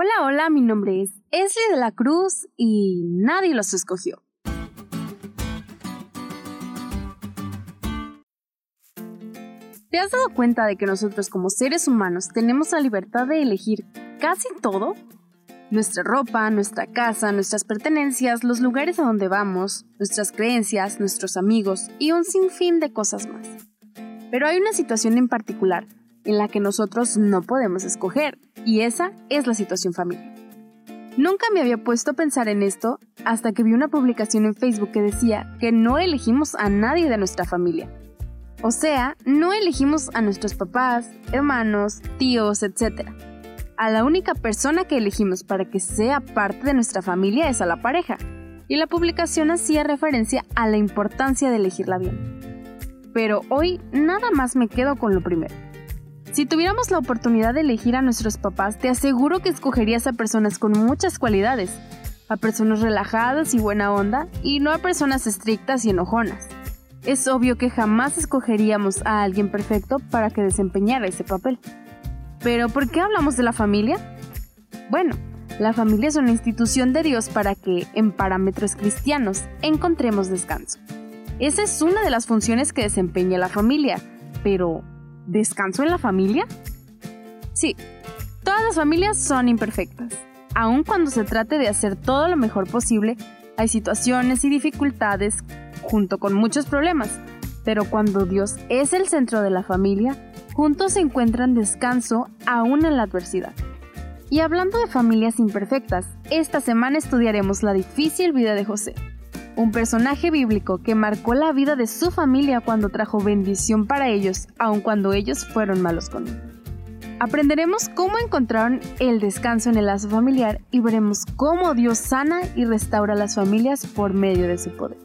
Hola, hola, mi nombre es Esli de la Cruz y nadie los escogió. ¿Te has dado cuenta de que nosotros como seres humanos tenemos la libertad de elegir casi todo? Nuestra ropa, nuestra casa, nuestras pertenencias, los lugares a donde vamos, nuestras creencias, nuestros amigos y un sinfín de cosas más. Pero hay una situación en particular en la que nosotros no podemos escoger y esa es la situación familiar. Nunca me había puesto a pensar en esto hasta que vi una publicación en Facebook que decía que no elegimos a nadie de nuestra familia. O sea, no elegimos a nuestros papás, hermanos, tíos, etc. A la única persona que elegimos para que sea parte de nuestra familia es a la pareja. Y la publicación hacía referencia a la importancia de elegirla bien. Pero hoy nada más me quedo con lo primero. Si tuviéramos la oportunidad de elegir a nuestros papás, te aseguro que escogerías a personas con muchas cualidades, a personas relajadas y buena onda, y no a personas estrictas y enojonas. Es obvio que jamás escogeríamos a alguien perfecto para que desempeñara ese papel. Pero ¿por qué hablamos de la familia? Bueno, la familia es una institución de Dios para que, en parámetros cristianos, encontremos descanso. Esa es una de las funciones que desempeña la familia, pero ¿Descanso en la familia? Sí, todas las familias son imperfectas. Aun cuando se trate de hacer todo lo mejor posible, hay situaciones y dificultades junto con muchos problemas. Pero cuando Dios es el centro de la familia, juntos se encuentran descanso aún en la adversidad. Y hablando de familias imperfectas, esta semana estudiaremos la difícil vida de José un personaje bíblico que marcó la vida de su familia cuando trajo bendición para ellos, aun cuando ellos fueron malos con él. Aprenderemos cómo encontraron el descanso en el lazo familiar y veremos cómo Dios sana y restaura las familias por medio de su poder.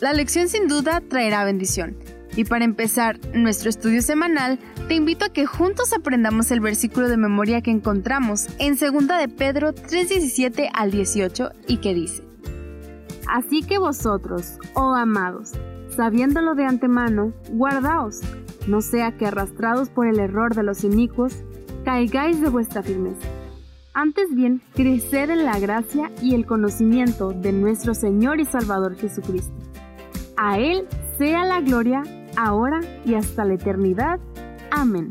La lección sin duda traerá bendición. Y para empezar nuestro estudio semanal, te invito a que juntos aprendamos el versículo de memoria que encontramos en 2 de Pedro 3:17 al 18 y que dice: Así que vosotros, oh amados, sabiéndolo de antemano, guardaos, no sea que arrastrados por el error de los inicuos, caigáis de vuestra firmeza. Antes bien, creced en la gracia y el conocimiento de nuestro Señor y Salvador Jesucristo. A Él sea la gloria, ahora y hasta la eternidad. Amén.